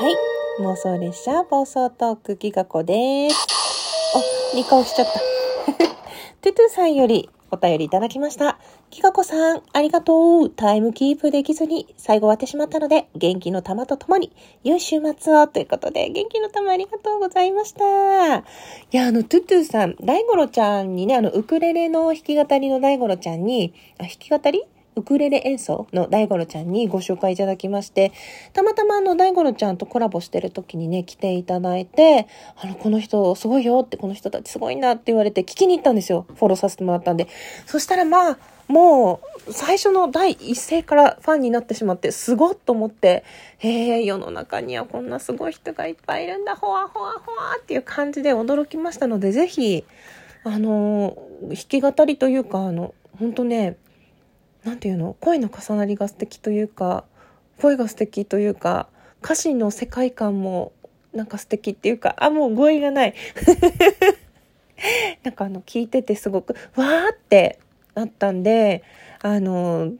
はい妄想列車暴走トークギガ子です。お、いい顔しちゃった。トゥトゥさんよりお便りいただきました。ギガ子さん、ありがとう。タイムキープできずに最後終わってしまったので、元気の玉とともに、良い週末をということで、元気の玉ありがとうございました。いや、あの、トゥトゥさん、大五郎ちゃんにね、あの、ウクレレの弾き語りの大五郎ちゃんに、あ、弾き語りウクレレ演奏の大五郎ちゃんにご紹介いただきまして、たまたまあの大五郎ちゃんとコラボしてる時にね、来ていただいて、あの、この人すごいよって、この人たちすごいなって言われて聞きに行ったんですよ。フォローさせてもらったんで。そしたらまあ、もう、最初の第一声からファンになってしまって、すごっと思って、へえ、世の中にはこんなすごい人がいっぱいいるんだ、ほわほわほわっていう感じで驚きましたので、ぜひ、あの、弾き語りというか、あの、本当ね、なんていうの？声の重なりが素敵というか声が素敵というか歌詞の世界観もなんか素敵っていうかあもう語彙がない。なんかあの聞いててすごくわーってなったんであの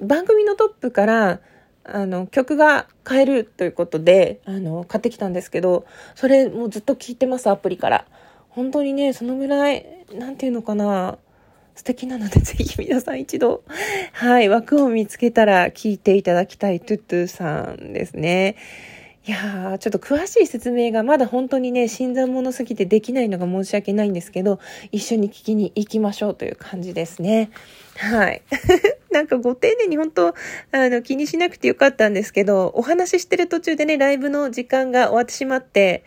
番組のトップからあの曲が変えるということであの買ってきたんですけどそれもうずっと聞いてますアプリから。本当にねそのぐらいなんていうのかな。素敵なので、ぜひ皆さん一度、はい、枠を見つけたら聞いていただきたいトゥトゥさんですね。いやー、ちょっと詳しい説明がまだ本当にね、新参者すぎてできないのが申し訳ないんですけど、一緒に聞きに行きましょうという感じですね。はい。なんかご丁寧に本当、あの、気にしなくてよかったんですけど、お話ししてる途中でね、ライブの時間が終わってしまって、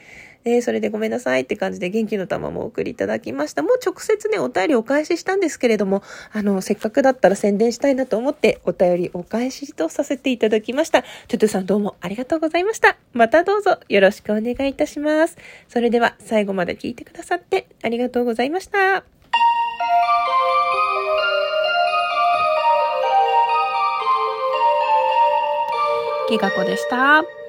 えー、それでごめんなさいって感じで元気の玉もお送りいただきました。もう直接ね、お便りお返ししたんですけれども、あの、せっかくだったら宣伝したいなと思って、お便りお返しとさせていただきました。トゥトゥさんどうもありがとうございました。またどうぞよろしくお願いいたします。それでは最後まで聞いてくださってありがとうございました。ギガ子でした。